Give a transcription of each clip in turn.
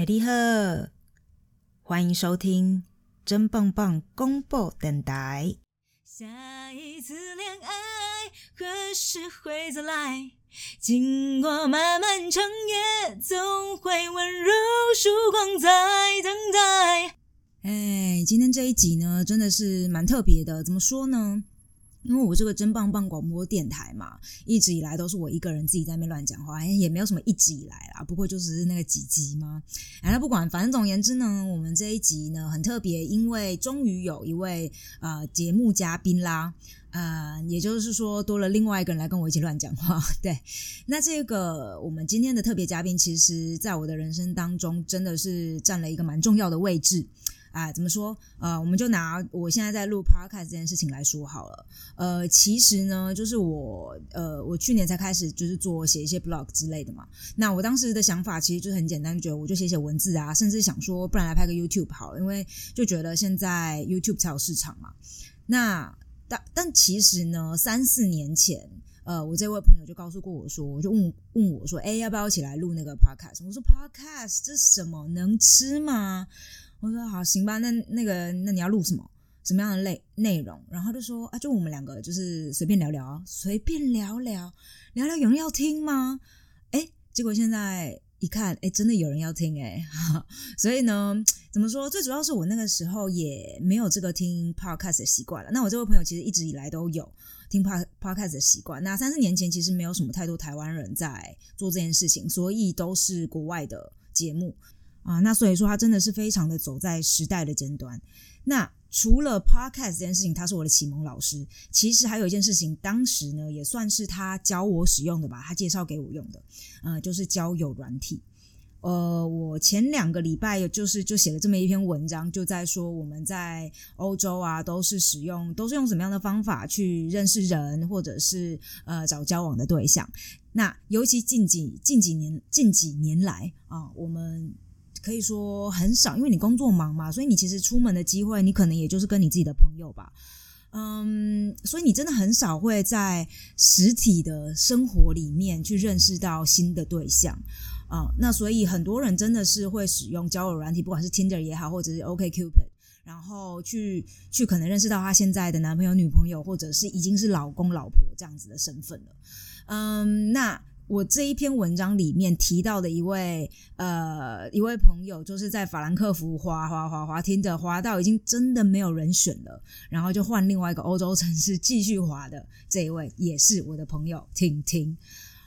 哎，你好，欢迎收听真棒棒公布电台。下一次恋爱何时会再来？经过漫漫长夜，总会温柔曙光在等待。哎，今天这一集呢，真的是蛮特别的。怎么说呢？因为我这个真棒棒广播电台嘛，一直以来都是我一个人自己在那边乱讲话，也没有什么一直以来啦。不过就是那个几集嘛，哎，那不管，反正总言之呢，我们这一集呢很特别，因为终于有一位呃节目嘉宾啦，呃，也就是说多了另外一个人来跟我一起乱讲话。对，那这个我们今天的特别嘉宾，其实在我的人生当中真的是占了一个蛮重要的位置。啊，怎么说？呃，我们就拿我现在在录 podcast 这件事情来说好了。呃，其实呢，就是我呃，我去年才开始就是做写一些 blog 之类的嘛。那我当时的想法其实就很简单，觉得我就写写文字啊，甚至想说，不然来拍个 YouTube 好，因为就觉得现在 YouTube 才有市场嘛。那但但其实呢，三四年前，呃，我这位朋友就告诉过我说，我就问问我说，哎，要不要一起来录那个 podcast？我说 podcast 这什么？能吃吗？我说好行吧，那那个那你要录什么什么样的内内容？然后就说啊，就我们两个就是随便聊聊，随便聊聊聊聊，有人要听吗？哎，结果现在一看，哎，真的有人要听哎，所以呢，怎么说？最主要是我那个时候也没有这个听 podcast 的习惯了。那我这位朋友其实一直以来都有听 pod podcast 的习惯。那三四年前其实没有什么太多台湾人在做这件事情，所以都是国外的节目。啊，那所以说他真的是非常的走在时代的尖端。那除了 podcast 这件事情，他是我的启蒙老师。其实还有一件事情，当时呢也算是他教我使用的吧，他介绍给我用的，呃，就是交友软体。呃，我前两个礼拜就是就写了这么一篇文章，就在说我们在欧洲啊，都是使用都是用什么样的方法去认识人，或者是呃找交往的对象。那尤其近几近几年近几年来啊，我们可以说很少，因为你工作忙嘛，所以你其实出门的机会，你可能也就是跟你自己的朋友吧，嗯，所以你真的很少会在实体的生活里面去认识到新的对象啊。那所以很多人真的是会使用交友软体，不管是 Tinder 也好，或者是 OKCupid，然后去去可能认识到他现在的男朋友、女朋友，或者是已经是老公、老婆这样子的身份了。嗯，那。我这一篇文章里面提到的一位呃一位朋友，就是在法兰克福滑滑滑滑听着滑到已经真的没有人选了，然后就换另外一个欧洲城市继续滑的这一位，也是我的朋友婷婷。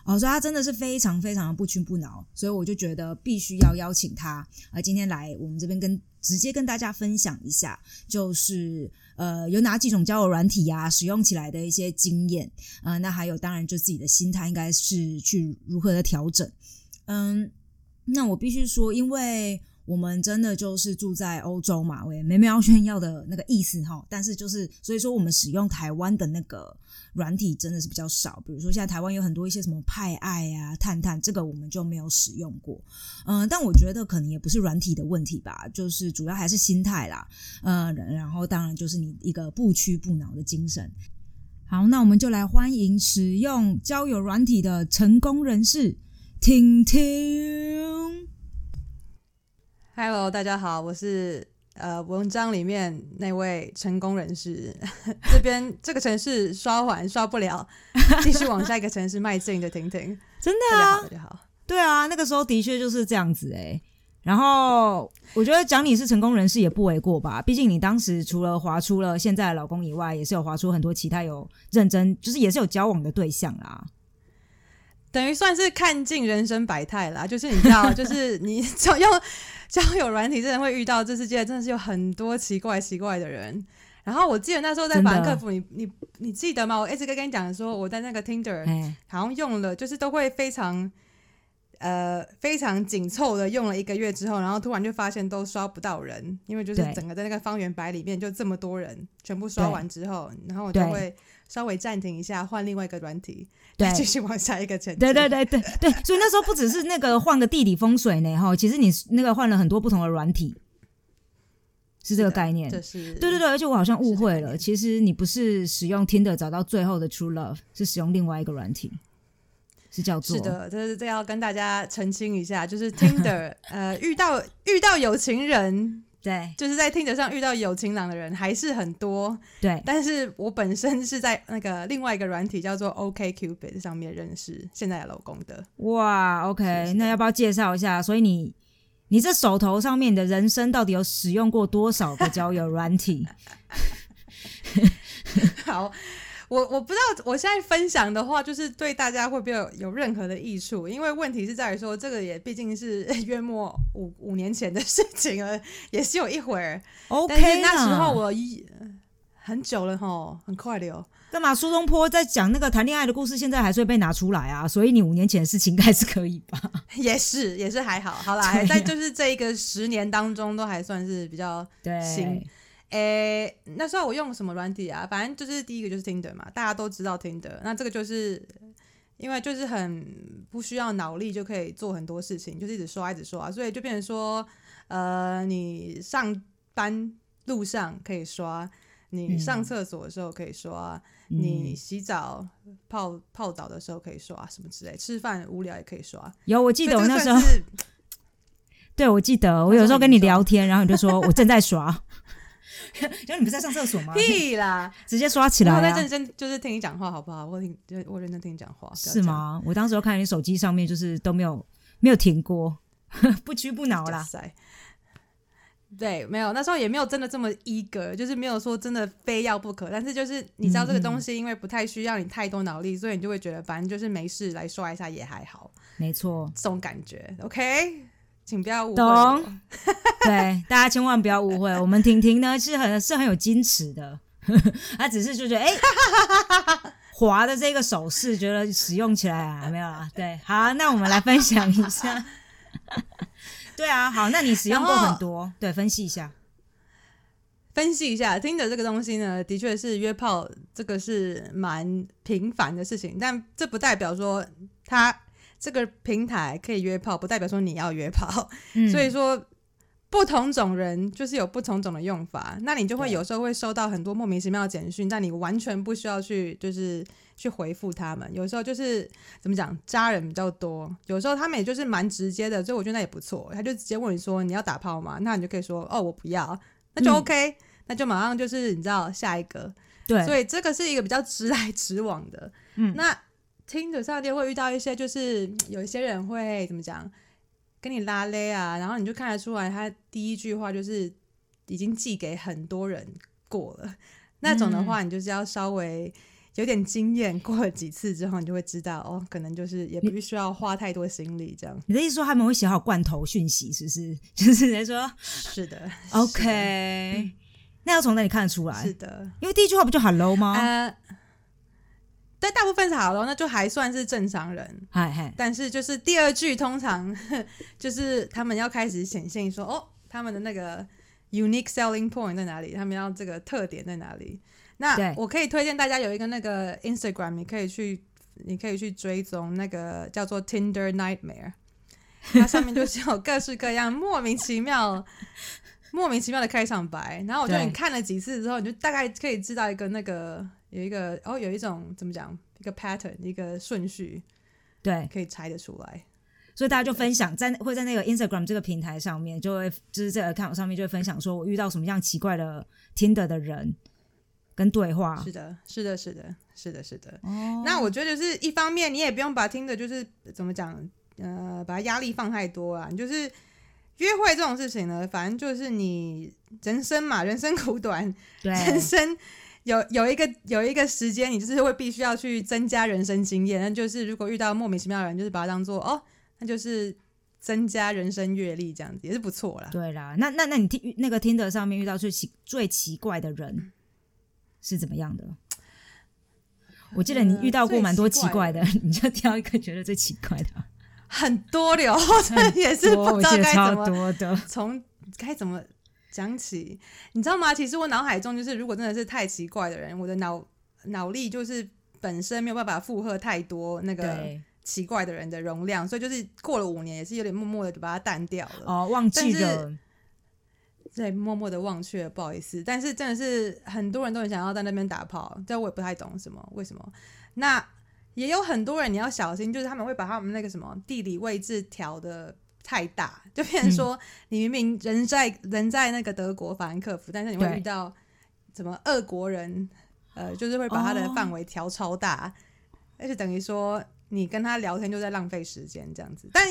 哦，所以他真的是非常非常的不屈不挠，所以我就觉得必须要邀请他，呃，今天来我们这边跟直接跟大家分享一下，就是呃有哪几种交友软体呀，使用起来的一些经验，呃，那还有当然就自己的心态应该是去如何的调整，嗯，那我必须说，因为。我们真的就是住在欧洲嘛，我也没有炫耀的那个意思哈。但是就是，所以说我们使用台湾的那个软体真的是比较少。比如说现在台湾有很多一些什么派爱啊、探探，这个我们就没有使用过。嗯，但我觉得可能也不是软体的问题吧，就是主要还是心态啦。嗯，然后当然就是你一个不屈不挠的精神。好，那我们就来欢迎使用交友软体的成功人士，听听。Hello，大家好，我是呃文章里面那位成功人士。这边这个城市刷完刷不了，继续往下一个城市迈进的婷婷，真的啊，大家好，对啊，那个时候的确就是这样子哎。然后我觉得讲你是成功人士也不为过吧，毕竟你当时除了划出了现在的老公以外，也是有划出很多其他有认真，就是也是有交往的对象啦。等于算是看尽人生百态啦，就是你知道，就是你 要用交友软体，真的会遇到这世界真的是有很多奇怪奇怪的人。然后我记得那时候在法兰克福，你你你记得吗？我一直跟跟你讲说，我在那个 Tinder 好像用了，就是都会非常呃非常紧凑的用了一个月之后，然后突然就发现都刷不到人，因为就是整个在那个方圆百里面就这么多人，全部刷完之后，然后我就会。稍微暂停一下，换另外一个软体，对，继续往下一个城。对对对对对，所以那时候不只是那个换个地理风水呢，哈，其实你那个换了很多不同的软体，是这个概念。这是对对对，而且我好像误会了，其实你不是使用 Tinder 找到最后的 True Love，是使用另外一个软体。是叫做是的，这是这要跟大家澄清一下，就是 Tinder 呃遇到遇到有情人，对就是在 Tinder 上遇到有情郎的人还是很多，对但是我本身是在那个另外一个软体叫做 OK Cupid 上面认识现在的老公的。哇，OK，是是那要不要介绍一下？所以你你这手头上面的人生到底有使用过多少个交友软体？好，我我不知道我现在分享的话，就是对大家会不会有有任何的益处？因为问题是在于说，这个也毕竟是 约莫五五年前的事情了，也是有一会儿。OK，但是那时候我一很久了哈，很快的哦。干嘛？苏东坡在讲那个谈恋爱的故事，现在还是会被拿出来啊，所以你五年前的事情应该是可以吧？也是也是还好，好啦，在就是这一个十年当中，都还算是比较对，行诶、那时候我用什么软体啊？反正就是第一个就是 Tinder 嘛，大家都知道 Tinder。那这个就是因为就是很不需要脑力就可以做很多事情，就是一直刷一直刷，所以就变成说，呃，你上班路上可以刷，你嗯上厕所的时候可以刷，嗯你洗澡泡泡澡的时候可以刷，什么之类，吃饭无聊也可以刷。有，我记得我那时候，对我记得我有时候跟你聊天，然后你就说我正在刷，就你不是在上厕所吗？屁啦！直接刷起来啊我在认！真就是听你讲话，好不好？我听，就我认真听你讲话，是吗？我当时候看你手机上面就是都没有没有停过，不屈不挠啦。对，没有，那时候也没有真的这么 eager，就是没有说真的非要不可。但是就是你知道这个东西，因为不太需要你太多脑力，所以你就会觉得反正就是没事来刷一下也还好，没错，这种感觉。OK，请不要误会懂。对，大家千万不要误会，我们婷婷呢是很是很有矜持的，她只是就觉得哎。滑的这个手势，觉得使用起来啊，没有啦。对，好，那我们来分享一下。对啊，好，那你使用过很多，对，分析一下。分析一下，听着这个东西呢，的确是约炮，这个是蛮频繁的事情，但这不代表说它这个平台可以约炮，不代表说你要约炮。嗯，所以说，不同种人就是有不同种的用法，那你就会有时候会收到很多莫名其妙的简讯，但你完全不需要去就是去回复他们。有时候就是怎么讲，渣人比较多，有时候他们也就是蛮直接的，所以我觉得那也不错。他就直接问你说你要打炮吗？那你就可以说哦我不要，那就嗯 OK，、那就马上就是你知道下一个。对，所以这个是一个比较直来直往的。嗯那听着上天会遇到一些，就是嗯有一些人会怎么讲，跟你拉勒啊，然后你就看得出来，他第一句话就是已经寄给很多人过了。那种的话，你就是要稍微有点经验，过了几次之后，你就会知道哦，可能就是也不需要花太多心力这样。你的意思说他们会写好罐头讯息，是不 是？就是直接说是的 OK，那要从哪里看得出来是？的，因为第一句话不就 Hello 吗？呃，对，大部分是好了，那就还算是正常人。嗨嗨，但是就是第二句通常 就是他们要开始显现说哦，他们的那个 unique selling point 在哪里？他们要这个特点在哪里？那我可以推荐大家有一个那个 Instagram，你可以去你可以去追踪那个叫做 Tinder Nightmare，它上面就是有各式各样莫名其妙。莫名其妙的开场白，然后我觉得你看了几次之后，你就大概可以知道一个那个有一个哦，有一种怎么讲，一个 pattern，一个顺序，对，可以猜得出来。所以大家就分享在会在那个 Instagram 这个平台上面，就会就是这个 account 上面就会分享说我遇到什么样奇怪的 Tinder 的人跟对话。是的，是的，是的，是的，是的。哦，那我觉得就是一方面，你也不用把听的，就是怎么讲，呃，把压力放太多啊。你就是约会这种事情呢，反正就是你人生嘛，人生苦短，对人生有有一个有一个时间，你就是会必须要去增加人生经验。那就是如果遇到莫名其妙的人，就是把它当做哦，那就是增加人生阅历，这样子也是不错啦。对啦，那那那你听那个 Tinder 上面遇到最奇最奇怪的人是怎么样的？我记得你遇到过蛮多奇怪的，你就挑一个觉得最奇怪的啊。很多了，我 真的也是不知道该怎么。从该怎么讲起，你知道吗？其实我脑海中就是，如果真的是太奇怪的人，我的脑脑力就是本身没有办法负荷太多那个，奇怪的人的容量，所以就是过了五年，也是有点默默的就把它淡掉了。哦，忘记了。对，默默的忘却，不好意思。但是真的是很多人都很想要在那边打炮，但我也不太懂什么为什么。那也有很多人你要小心，就是他们会把他们那个什么地理位置调的太大，就变成说你明明人在人在那个德国法兰克福，但是你会遇到什么俄国人，呃，就是会把他的哦范围调超大，而且等于说你跟他聊天就在浪费时间这样子，但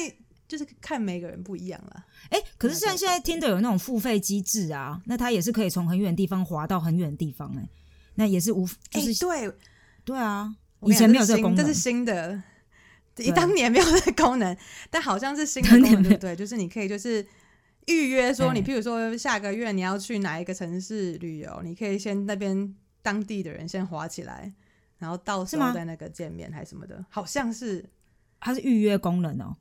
就是看每个人不一样了。哎、可是像现在听的有那种付费机制啊，那他也是可以从很远的地方滑到很远的地方、哎，那也是无，就哎、是、对，对啊，以前没有这个功能，这是新的，对当年没有这个功能，但好像是新的当功能，对不对？就是你可以就是预约说，哎你譬如说下个月你要去哪一个城市旅游，你可以先那边当地的人先划起来，然后到时候在那个见面还是什么的，好像是，它是预约功能哦。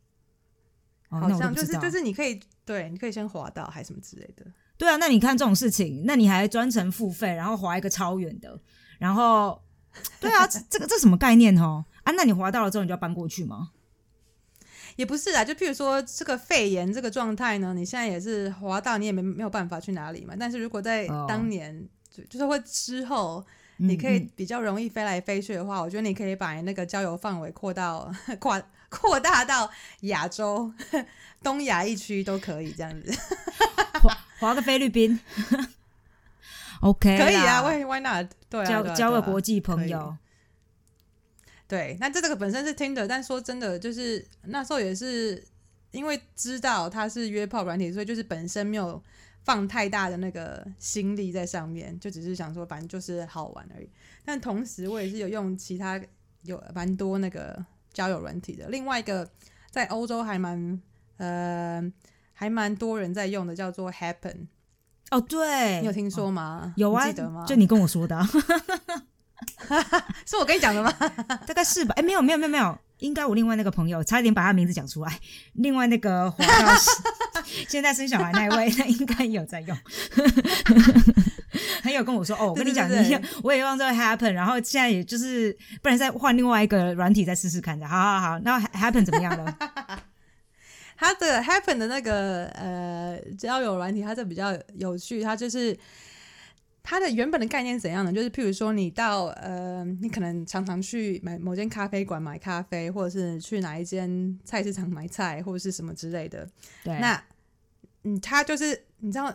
哦，好像就是就是你可以对，你可以先划到还是什么之类的。对啊，那你看这种事情，那你还专程付费，然后划一个超远的，然后，对啊，这这个这什么概念哦？啊，那你滑到了之后，你就要搬过去吗？也不是啊，就譬如说这个肺炎这个状态呢，你现在也是滑到，你也没没有办法去哪里嘛。但是如果在哦。当年，就就是会之后，嗯你可以嗯。比较容易飞来飞去的话，我觉得你可以把那个交友范围扩到扩扩大到亚洲、东亚一区都可以这样子，滑滑个菲律宾，OK，可以啊，Why Why not？对啊，交交个国际朋友，对，那这这个本身是听的，但说真的，就是那时候也是因为知道它是约炮软体，所以就是本身没有放太大的那个心力在上面，就只是想说反正就是好玩而已。但同时我也是有用其他有蛮多那个交友软体的，另外一个在欧洲还蛮呃还蛮多人在用的，叫做 Happen，哦，对，你有听说吗？有记得吗？就你跟我说的啊、是我跟你讲的吗？大概是吧？哎，没有没有没有没有，应该我另外那个朋友差一点把他名字讲出来，另外那个滑到 现在生小孩那一位，他应该有在用。他有跟我说哦，我跟你讲，对对对你我也用这个 Happen，然后现在也就是不然再换另外一个软体再试试看的。好好好，那 Happen 怎么样了？它的 Happen 的那个呃交友软体，它这比较有趣，它就是它的原本的概念是怎样呢？就是譬如说你到呃，你可能常常去买某间咖啡馆买咖啡，或者是去哪一间菜市场买菜，或者是什么之类的。对，那嗯，它就是你知道。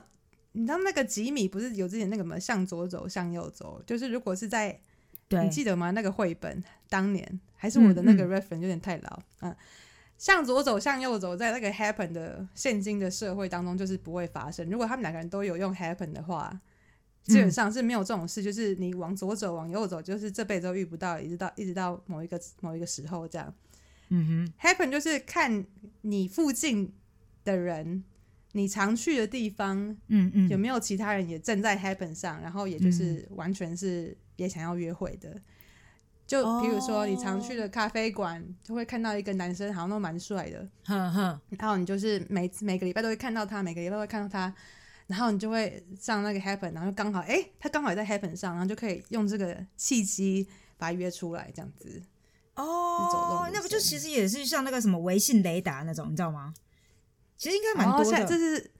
你知道那个吉米不是有之前那个什么向左走向右走，就是如果是在你记得吗？那个绘本当年还是我的那个嗯 reference 有点太老嗯向左走，向右走，在那个 happen 的现今的社会当中，就是不会发生。如果他们两个人都有用 happen 的话，基本上是没有这种事，就是你往左走，往右走，就是这辈子都遇不到，一直到一直到某一个某一个时候这样。嗯哼。Happen 就是看你附近的人，你常去的地方，嗯嗯，有没有其他人也正在 happen 上，然后也就是完全是也想要约会的。就比如说你常去的咖啡馆，就会看到一个男生好像都蛮帅的，哼哼，然后你就是每每个礼拜都会看到他，每个礼拜都会看到他，然后你就会上那个 happen，然后刚好哎、他刚好也在 happen 上，然后就可以用这个契机把他约出来，这样子。哦那不就其实也是像那个什么微信雷达那种，你知道吗？其实应该蛮哦，多的，这是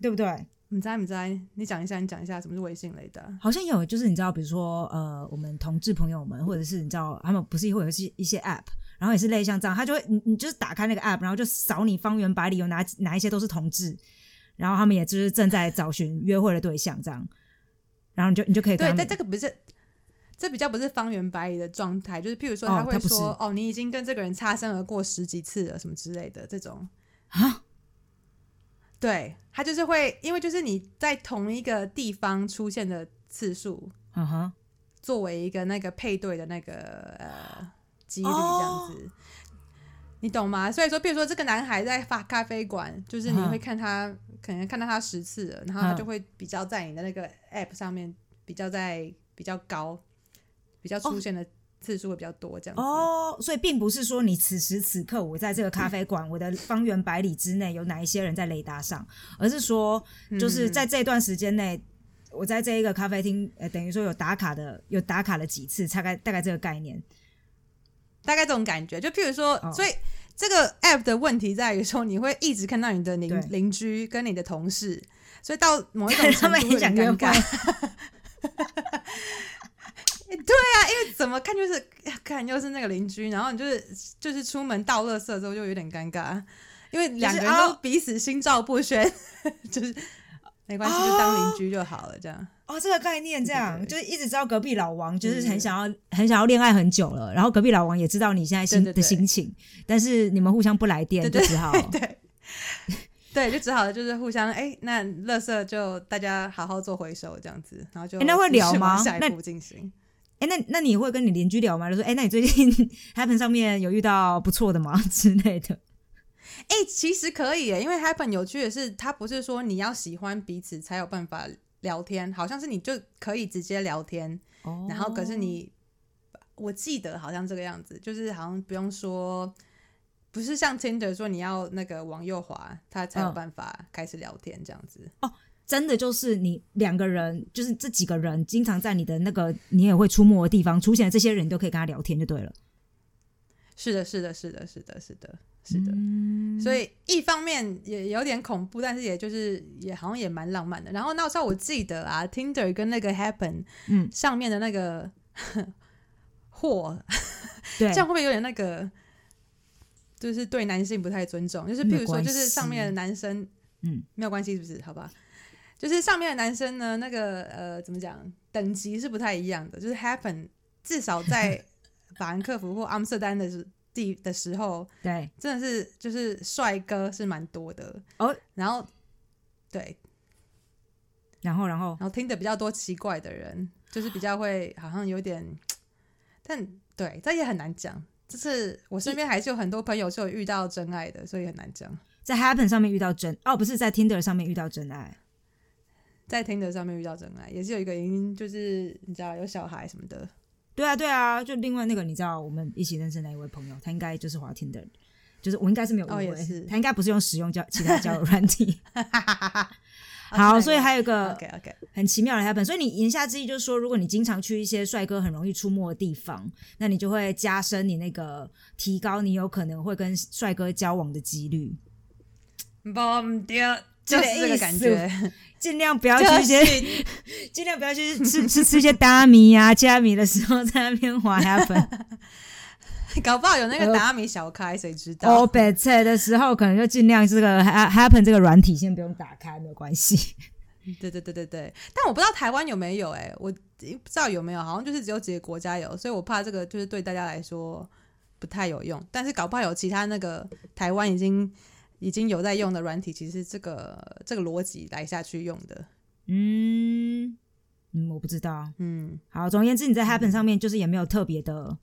对不对？你知你知你讲一下，你讲一下什么是微信雷达？好像有，就是你知道，比如说呃，我们同志朋友们，或者是你知道，他们不是会有一些一些 app，然后也是类似像这样，他就会你你就是打开那个 app，然后就扫你方圆百里有哪哪一些都是同志，然后他们也就是正在找寻约会的对象这样，然后你就你就可以跟对，但这个不是，这比较不是方圆百里的状态，就是譬如说哦他会说，哦你已经跟这个人擦身而过十几次了，什么之类的这种。啊，对他就是会，因为就是你在同一个地方出现的次数，嗯哼，作为一个那个配对的那个呃几率这哦样子。你懂吗？所以说，譬如说这个男孩在发咖啡馆，就是你嗯会看他，可能看到他十次了，然后他嗯就会比较在你的那个 app 上面比较在比较高，比较出现的次数会比较多，这样子。哦，所以并不是说你此时此刻我在这个咖啡馆，我的方圆百里之内有哪一些人在雷达上，而是说就是嗯在这段时间内，我在这一个咖啡厅，呃，等于说有打卡的，有打卡了几次，大概大概这个概念。大概这种感觉。就譬如说，哦所以这个 app 的问题在于说，你会一直看到你的对。邻邻居跟你的同事，所以到某一种 他程度会们也想约会很尴尬。对啊，啊，因为怎么看就是看又是那个邻居，然后你就是就是出门倒垃圾之后就有点尴尬，因为两个人都彼此心照不宣，就是没关系，就当邻居就好了，这样。哦，这个概念这样，就是一直知道隔壁老王就是很想要很想要恋爱很久了，然后隔壁老王也知道你现在心的心情，但是你们互相不来电，就只好对 对，就只好就是互相哎，那垃圾就大家好好做回收这样子，然后就那会聊吗？下一步进行。哎，那那你会跟你邻居聊吗？就说哎，那你最近 Happen 上面有遇到不错的吗 之类的？哎，其实可以诶，因为 Happen 有趣的是，它不是说你要喜欢彼此才有办法。聊天好像是你就可以直接聊天，然后可是你，我记得好像这个样子，就是好像不用说，不是像 Tinder 说你要那个往右滑，他才有办法开始聊天这样子。哦，真的就是你两个人，就是这几个人经常在你的那个你也会出没的地方出现的这些人，都可以跟他聊天就对了。是的，是的，是的，是的，是的。是的，所以一方面也有点恐怖，但是也就是也好像也蛮浪漫的。然后那时候我记得啊，Tinder 跟那个 Happen，嗯，上面的那个 货，对，这样会不会有点那个，就是对男性不太尊重？就是譬如说，就是上面的男生，嗯，没有关系，是不是？好吧，就是上面的男生呢，那个呃，怎么讲，等级是不太一样的。就是 Happen 至少在法兰克福或阿姆斯特丹的是。地的时候，对，真的是就是帅哥是蛮多的哦。然后，对，然后，然后，然后听的比较多奇怪的人，就是比较会好像有点，但对，这也很难讲。就是我身边还是有很多朋友是有遇到真爱的，所以很难讲。在 Happen 上面遇到真哦，不是在 Tinder 上面遇到真爱，在 Tinder 上面遇到真爱，也是有一个原因，就是你知道有小孩什么的。对啊，对啊，就另外那个，你知道我们一起认识那一位朋友，他应该就是华天的，就是我应该是没有误会，他应该不是用使用交其他交友软体。好，所以还有一个 OK OK 很奇妙的 happen，所以你言下之意就是说，如果你经常去一些帅哥很容易出没的地方，那你就会加深你那个提高你有可能会跟帅哥交往的几率。就是这个感觉，尽量不要去一些，尽量不要去吃吃吃一些大米呀、加米的时候在那边滑下粉，搞不好有那个大米小开，谁知道？哦，白菜的时候可能就尽量这个 happen 这个软体先不用打开，没有关系。对对对对对，但我不知道台湾有没有哎，我不知道有没有，好像就是只有几个国家有，所以我怕这个就是对大家来说不太有用。但是搞不好有其他那个台湾已经。已经有在用的软体，其实这个这个逻辑来下去用的，嗯嗯，我不知道，嗯，好，总而言之，你在 Happen 上面就是也没有特别的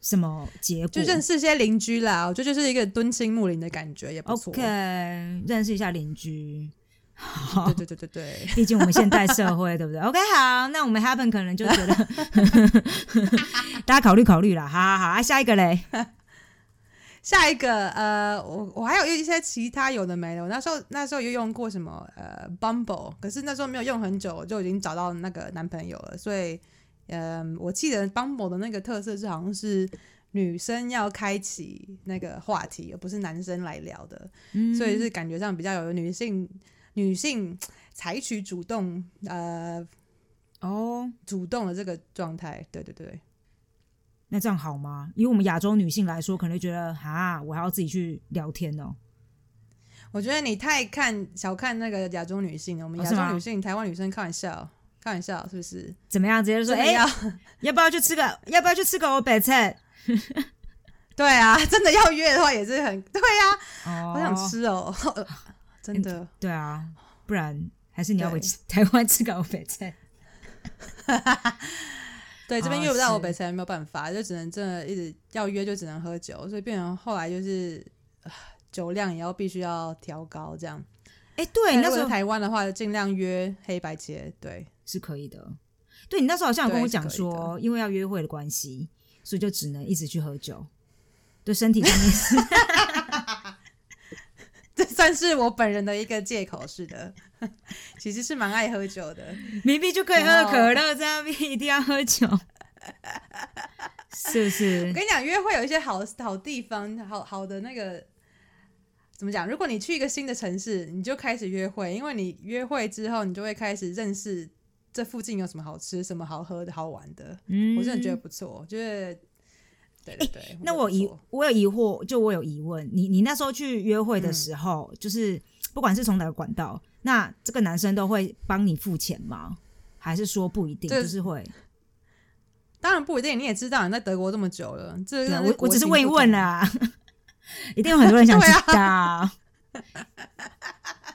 什么结果，就认识一些邻居啦，我觉得就是一个敦亲睦邻的感觉，也不错。OK，认识一下邻居，好，对对对对对，毕竟我们现代社会，对不对？OK，好，那我们 Happen 可能就觉得大家考虑考虑啦，好好好，啊，下一个嘞。下一个，呃，我我还有一些其他有的没的。我那时候那时候有用过什么，呃，Bumble，可是那时候没有用很久，就已经找到那个男朋友了。所以，嗯，我记得 Bumble 的那个特色是好像是女生要开启那个话题，而不是男生来聊的。所以是感觉上比较有女性女性采取主动，呃，哦，主动的这个状态。对对对。那这样好吗？以我们亚洲女性来说，可能觉得啊，我还要自己去聊天哦。我觉得你太看小看那个亚洲女性了。我们亚洲女性、台湾女生开玩笑，开玩笑是不是？怎么样？直接说，哎，要不要去吃个？要不要去吃个欧北菜？对啊，真的要约的话也是很对呀。好想吃哦，真的。对啊，不然还是你要回台湾吃个欧北菜。对，这边约不到我北才没有办法，就只能真的一直要约，就只能喝酒，所以变成后来就是酒量也要必须要调高这样。哎，对，那时候台湾的话，尽量约黑白切，对，是可以的。对你那时候好像有跟我讲说，因为要约会的关系，所以就只能一直去喝酒，对身体上面是。这 算是我本人的一个借口，是的，其实是蛮爱喝酒的，明明就可以喝可乐，在那边一定要喝酒，是不是？我跟你讲，约会有一些好好地方，好好的那个怎么讲？如果你去一个新的城市，你就开始约会，因为你约会之后，你就会开始认识这附近有什么好吃、什么好喝的、好玩的，嗯，我真的觉得不错。我觉得，对对对。那我疑，我有疑惑，就我有疑问，你你那时候去约会的时候，就是不管是从哪个管道，那这个男生都会帮你付钱吗？还是说不一定，就是会？当然不一定，你也知道，你在德国这么久了，这我我只是问问啊，一定有很多人想知道。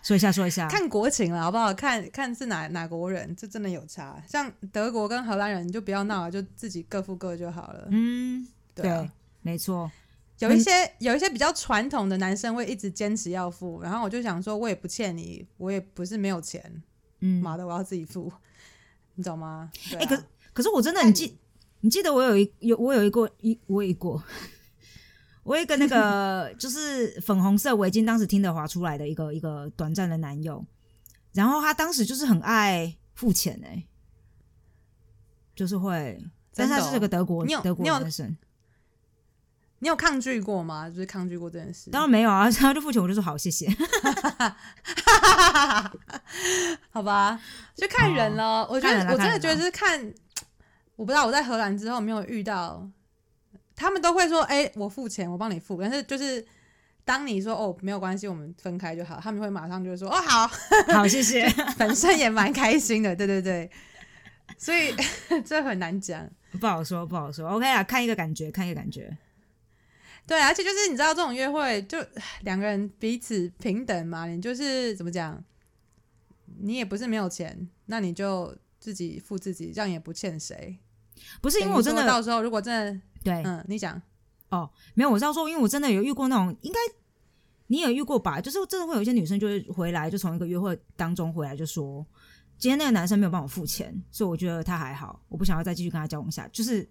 说一下，说一下，看国情了，好不好？看看是哪哪国人，这真的有差。像德国跟荷兰人，你就不要闹了，就自己各付各就好了。嗯，对，没错。有一些有一些比较传统的男生会一直坚持要付，然后我就想说，我也不欠你，我也不是没有钱，嗯，妈的，我要自己付，你懂吗？哎，可可是我真的，你记你记得我有一有我有一个一我有一个。我一个那个 就是粉红色围巾，当时听德华出来的一个一个短暂的男友，然后他当时就是很爱付钱哎，就是会，但是他是这个德国德国男生，你有抗拒过吗？就是抗拒过这件事？当然没有啊，然后就付钱，我就说好，谢谢，好吧，就看人了。我觉得我真的觉得是看，我不知道我在荷兰之后没有遇到。他们都会说：“哎，我付钱，我帮你付。”但是就是当你说“哦，没有关系，我们分开就好”，他们会马上就说：“哦，好好，谢谢。”本身也蛮开心的，对对对。所以这很难讲，不好说，不好说。OK 啊，看一个感觉，看一个感觉。对，而且就是你知道，这种约会就两个人彼此平等嘛。你就是怎么讲，你也不是没有钱，那你就自己付自己，这样也不欠谁。不是因为我真的到时候如果真的。对，嗯，你讲哦，没有，我是要说，因为我真的有遇过那种，应该你有遇过吧？就是真的会有一些女生，就是回来就从一个约会当中回来，就说今天那个男生没有帮我付钱，所以我觉得他还好，我不想要再继续跟他交往下，就是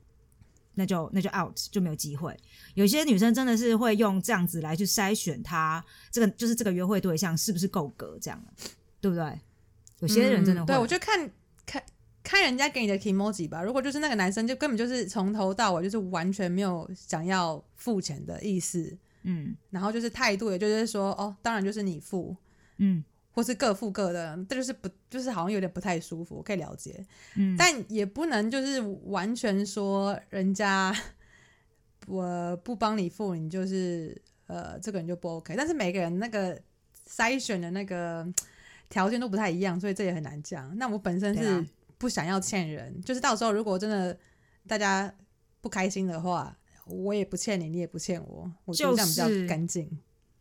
那就那就 out 就没有机会。有些女生真的是会用这样子来去筛选他这个，就是这个约会对象是不是够格，这样对不对？有些人真的会，对我就看看。看人家给你的 emoji 吧，如果就是那个男生，就根本就是从头到尾就是完全没有想要付钱的意思，嗯，然后就是态度，也就是说，哦，当然就是你付，嗯，或是各付各的，这就是不，就是好像有点不太舒服，我可以了解，嗯，但也不能就是完全说人家我不帮你付，你就是呃这个人就不 OK，但是每个人那个筛选的那个条件都不太一样，所以这也很难讲。那我本身是。不想要欠人，就是到时候如果真的大家不开心的话，我也不欠你，你也不欠我，我觉得这样比较干净。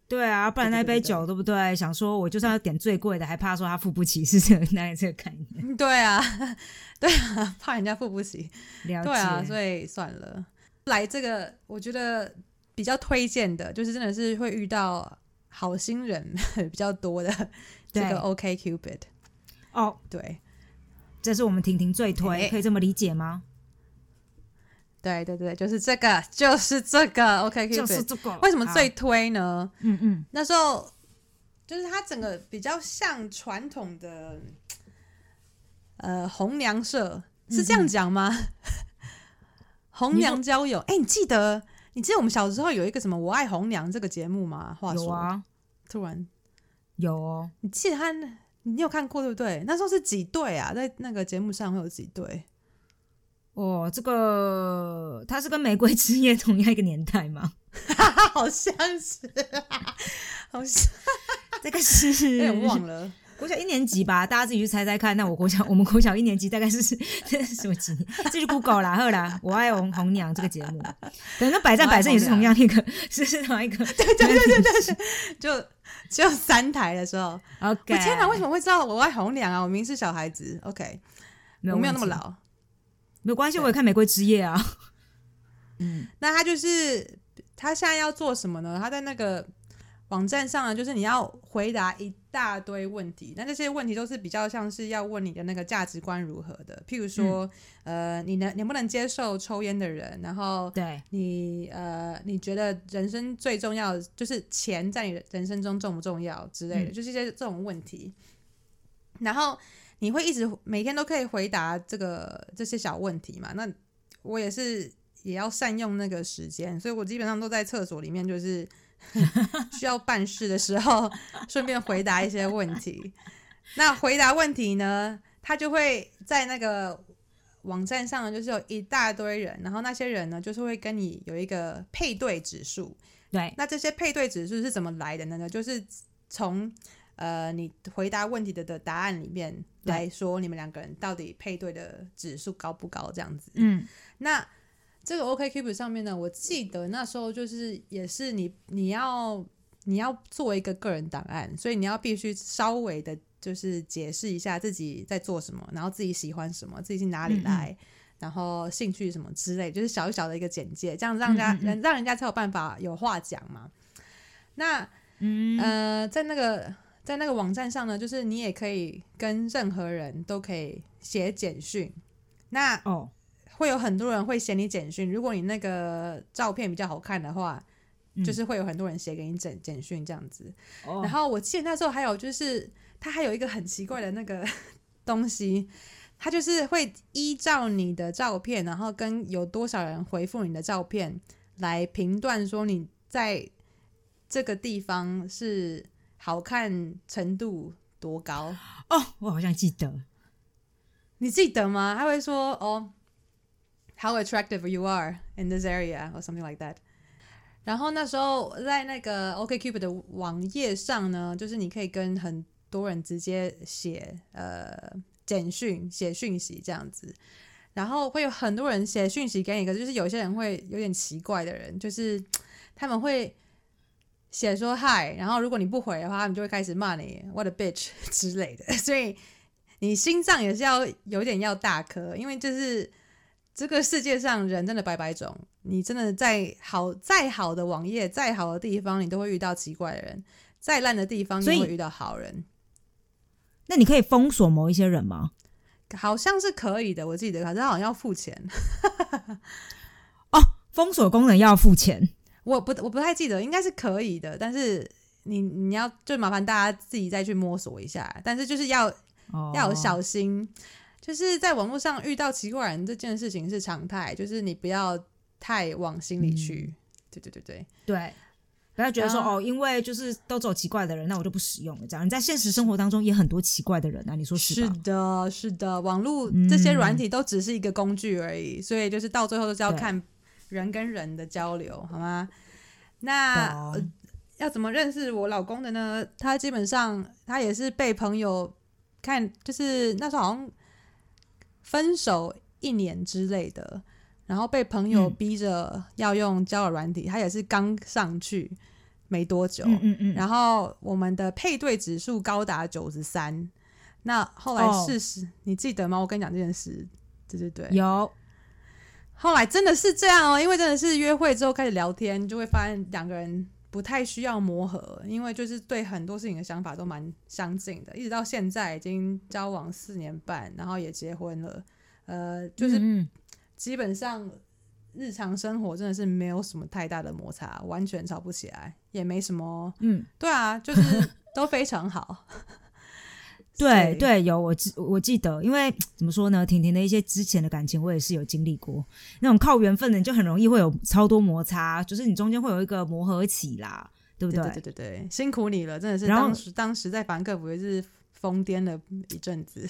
对啊，不然那杯酒对不对？想说我就算要点最贵的，还怕说他付不起，是这那这个概念。对啊，对啊，怕人家付不起。了解。对啊，所以算了。来这个，我觉得比较推荐的，就是真的是会遇到好心人 比较多的这个 OK Cupid。哦，对。这是我们婷婷最推，可以这么理解吗？对对对，就是这个，就是这个，OK，就是这个。为什么最推呢？嗯嗯，那时候就是它整个比较像传统的呃红娘社，是这样讲吗？红娘交友，哎，你记得你记得我们小时候有一个什么“我爱红娘”这个节目吗？话说啊，突然有哦，你记得他？你有看过对不对？那时候是几对啊？在那个节目上会有几对？哦，这个他是跟《玫瑰之夜》同样一个年代吗？好像是，好像 这个是有点忘了。国小一年级吧，大家自己去猜猜看。那我国小，我们国小一年级大概是是什么级？这是 Google 啦，好啦，我爱红红娘这个节目，等那百战百胜也是同样一个，是是同一个，对对对对对，就只有三台的时候。OK，我天哪，为什么会知道我爱红娘啊？我明明是小孩子。OK，我没有那么老，没有关系，我也看《玫瑰之夜》啊。嗯，那他就是他现在要做什么呢？他在那个。网站上呢，就是你要回答一大堆问题，那这些问题都是比较像是要问你的那个价值观如何的。譬如说，呃，你能能不能接受抽烟的人？然后，对你呃，你觉得人生最重要就是钱在你人生中重不重要之类的，就是一些这种问题。然后你会一直每天都可以回答这个这些小问题嘛？那我也是也要善用那个时间，所以我基本上都在厕所里面，就是。需要办事的时候，顺便回答一些问题。那回答问题呢？他就会在那个网站上，就是有一大堆人，然后那些人呢，就是会跟你有一个配对指数。对，那这些配对指数是怎么来的呢？就是从呃你回答问题的的答案里面来说，你们两个人到底配对的指数高不高？这样子。嗯，那这个 OKCupid 上面呢，我记得那时候就是也是你你要你要做一个个人档案，所以你要必须稍微的，就是解释一下自己在做什么，然后自己喜欢什么，自己是哪里来，然后兴趣什么之类，就是小小的一个简介，这样让人家人让人家才有办法有话讲嘛。那嗯呃，在那个在那个网站上呢，就是你也可以跟任何人都可以写简讯。那哦，会有很多人会写你简讯，如果你那个照片比较好看的话，嗯就是会有很多人写给你简简讯这样子。哦然后我记得那时候还有就是，它还有一个很奇怪的那个 东西，它就是会依照你的照片，然后跟有多少人回复你的照片来评断说你在这个地方是好看程度多高。哦，我好像记得，你记得吗？他会说哦，How attractive you are in this area or something like that。然后那时候在那个 OKCupid 的网页上呢，就是你可以跟很多人直接写呃简讯、写讯息这样子。然后会有很多人写讯息给你，可是就是有些人会有点奇怪的人，就是他们会写说嗨，然后如果你不回的话，他们就会开始骂你 what a bitch 之类的。所以你心脏也是要有点要大颗，因为就是这个世界上人真的百百种，你真的在好再好的网页、再好的地方，你都会遇到奇怪的人；再烂的地方，你所以也会遇到好人。那你可以封锁某一些人吗？好像是可以的，我记得，可是好像要付钱。哦，封锁功能要付钱。我不我不太记得，应该是可以的，但是你你要就麻烦大家自己再去摸索一下，但是就是要哦，要有小心，就是在网络上遇到奇怪人这件事情是常态，就是你不要太往心里去。对对对对，对，不要觉得说哦，因为就是都走奇怪的人，那我就不使用了。这样你在现实生活当中也很多奇怪的人啊，你说是是？的，是的，网络嗯这些软体都只是一个工具而已，所以就是到最后都是要看人跟人的交流，好吗？那、呃要怎么认识我老公的呢？他基本上他也是被朋友看，就是那时候好像分手一年之类的，然后被朋友嗯逼着要用交友软体，他也是刚上去没多久，嗯嗯嗯，然后我们的配对指数高达九十三。那后来哦事实、你记得吗？我跟你讲这件事，对对对。有后来真的是这样哦，因为真的是约会之后开始聊天，就会发现两个人不太需要磨合，因为就是对很多事情的想法都蛮相近的。一直到现在已经交往四年半，然后也结婚了，呃，就是基本上日常生活真的是没有什么太大的摩擦，完全吵不起来，也没什么嗯，对啊，就是都非常好。对，对，有我记我记得，因为怎么说呢，婷婷的一些之前的感情，我也是有经历过。那种靠缘分的，你就很容易会有超多摩擦，就是你中间会有一个磨合期啦，对不对对对对对，辛苦你了，真的是然后当时当时在凡客服也是疯癫了一阵子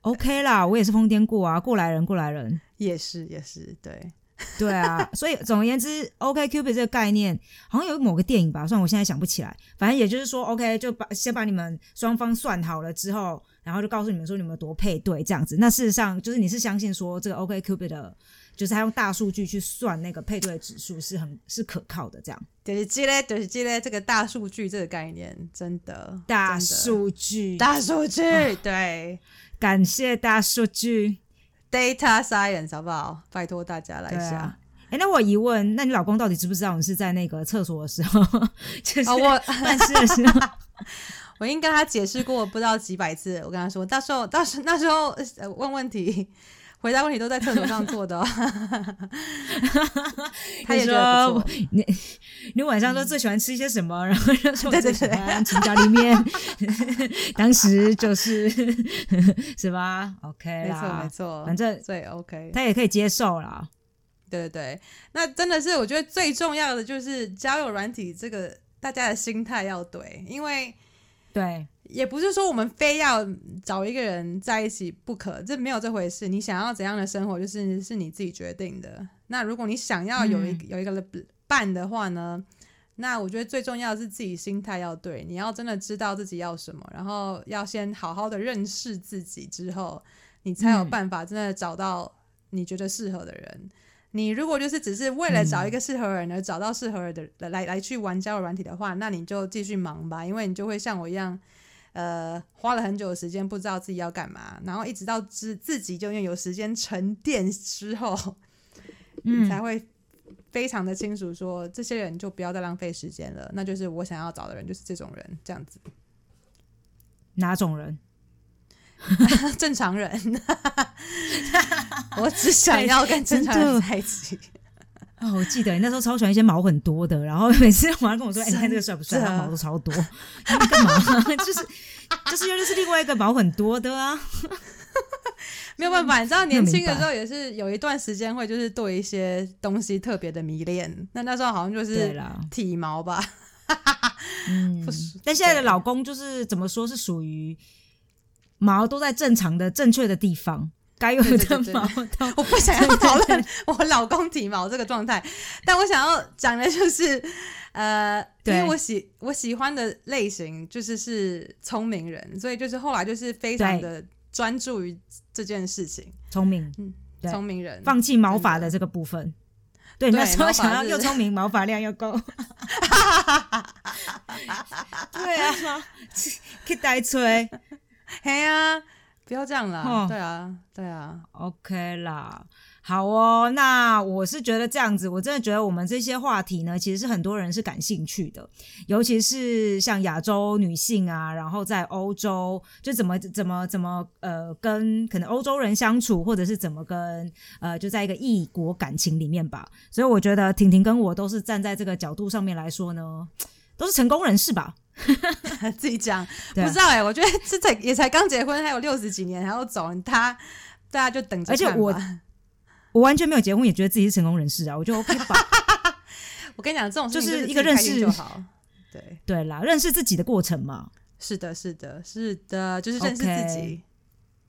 ，OK 啦，我也是疯癫过啊，过来人，过来人。也是也是，对，对啊，所以总而言之，OK Cupid 这个概念好像有某个电影吧，算我现在想不起来。反正也就是说，OK 就把先把你们双方算好了之后，然后就告诉你们说你们有多配对这样子。那事实上就是你是相信说这个 OK Cupid 的，就是他用大数据去算那个配对指数是很是可靠的，这样就是积累，就是积累这个大数据这个概念，真的大数据，大数据，对感谢大数据。，data science 好不好？拜托大家来一下。哎，那我疑问，那你老公到底知不知道你是在那个厕所的时候，就是哦，我办事的时候？我已经跟他解释过不知道几百次，我跟他说，到时候到时那时候呃问问题。回答问题都在厕所上做的、哦，他也觉得不错。你你晚上都最喜欢吃一些什么？然后就说我最喜欢青椒里面，当时就是是吧？OK 没错没啦，错，反正对 OK，他也可以接受啦。对对对，那真的是我觉得最重要的就是交友软体这个大家的心态要对，因为对，也不是说我们非要找一个人在一起不可，这没有这回事。你想要怎样的生活，就是是你自己决定的。那如果你想要有一、嗯有一个伴的话呢，那我觉得最重要的是自己心态要对，你要真的知道自己要什么，然后要先好好的认识自己之后，你才有嗯办法真的找到你觉得适合的人。你如果就是只是为了找一个适合的人而找到适合的人来来去玩交友软体的话，那你就继续忙吧，因为你就会像我一样，呃，花了很久的时间不知道自己要干嘛，然后一直到自自己就因为有时间沉淀之后，嗯你才会非常的清楚说这些人就不要再浪费时间了，那就是我想要找的人就是这种人，这样子哪种人？正常人，我只想要跟正常人在一起。哦，我记得你那时候超喜欢一些毛很多的，然后每次晚上跟我说：“哎、你看这个帅不帅？他毛都超多。”你干嘛？就是就是又是另外一个毛很多的啊。没有办法，你知道年轻的时候也是有一段时间会就是对一些东西特别的迷恋，那那时候好像就是体毛吧，嗯但现在的老公就是怎么说是属于毛都在正常的、正确的地方，该有的毛都 我不想要讨论我老公体毛这个状态，但我想要讲的就是，呃，因对为我喜我喜欢的类型就是是聪明人，所以就是后来就是非常的专注于这件事情，聪明，嗯聪明人放弃毛发的这个部分。对，对那时候毛发是。想要又聪明，毛发量又够。对啊，可以 呆吹。嘿呀、不要这样啦，哦对啊，对啊，OK 啦，好哦。那我是觉得这样子，我真的觉得我们这些话题呢，其实是很多人是感兴趣的，尤其是像亚洲女性啊，然后在欧洲就怎么怎么怎么呃跟可能欧洲人相处，或者是怎么跟呃就在一个异国感情里面吧。所以我觉得婷婷跟我都是站在这个角度上面来说呢，都是成功人士吧。自己讲，不知道哎、我觉得这才也才刚结婚，还有六十几年还要走，他大家就等着而且我我完全没有结婚，也觉得自己是成功人士啊，我就 OK 吧。我跟你讲，这种就是是一个认识就好。对，对啦，认识自己的过程嘛。是的，是的，是的，就是认识自己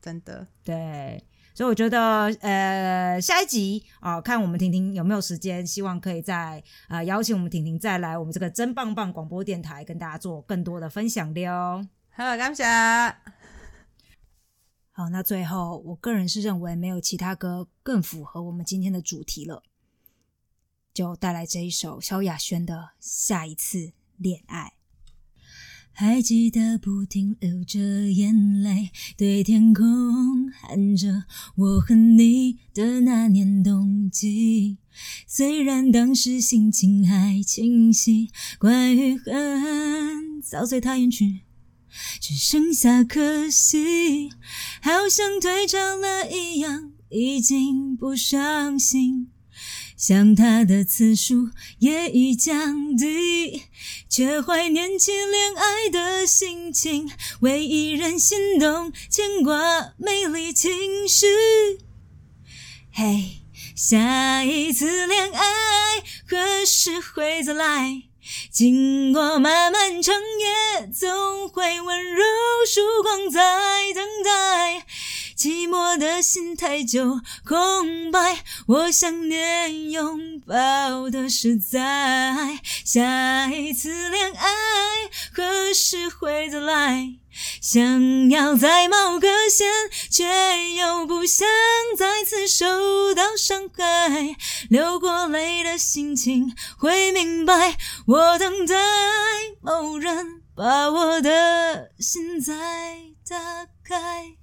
真的。对，所以我觉得呃，下一集啊、看我们婷婷有没有时间，希望可以再啊、呃邀请我们婷婷再来我们这个真棒棒广播电台，跟大家做更多的分享的哦。好，感谢。好，那最后我个人是认为没有其他歌更符合我们今天的主题了，就带来这一首萧亚轩的《下一次恋爱》。还记得不停流着眼泪，对天空喊着“我和你”的那年冬季。虽然当时心情还清晰，关于恨早随他远去，只剩下可惜。好像退潮了一样，已经不伤心。想他的次数也已降低，却怀念起恋爱的心情，为一人心动，牵挂美丽情绪。嘿，下一次恋爱何时会再来？经过漫漫长夜，总会温柔曙光在等待。寂寞的心太久空白，我想念拥抱的实在。下一次恋爱何时会再来？想要再冒个险，却又不想再次受到伤害。流过泪的心情会明白，我等待某人把我的心再打开。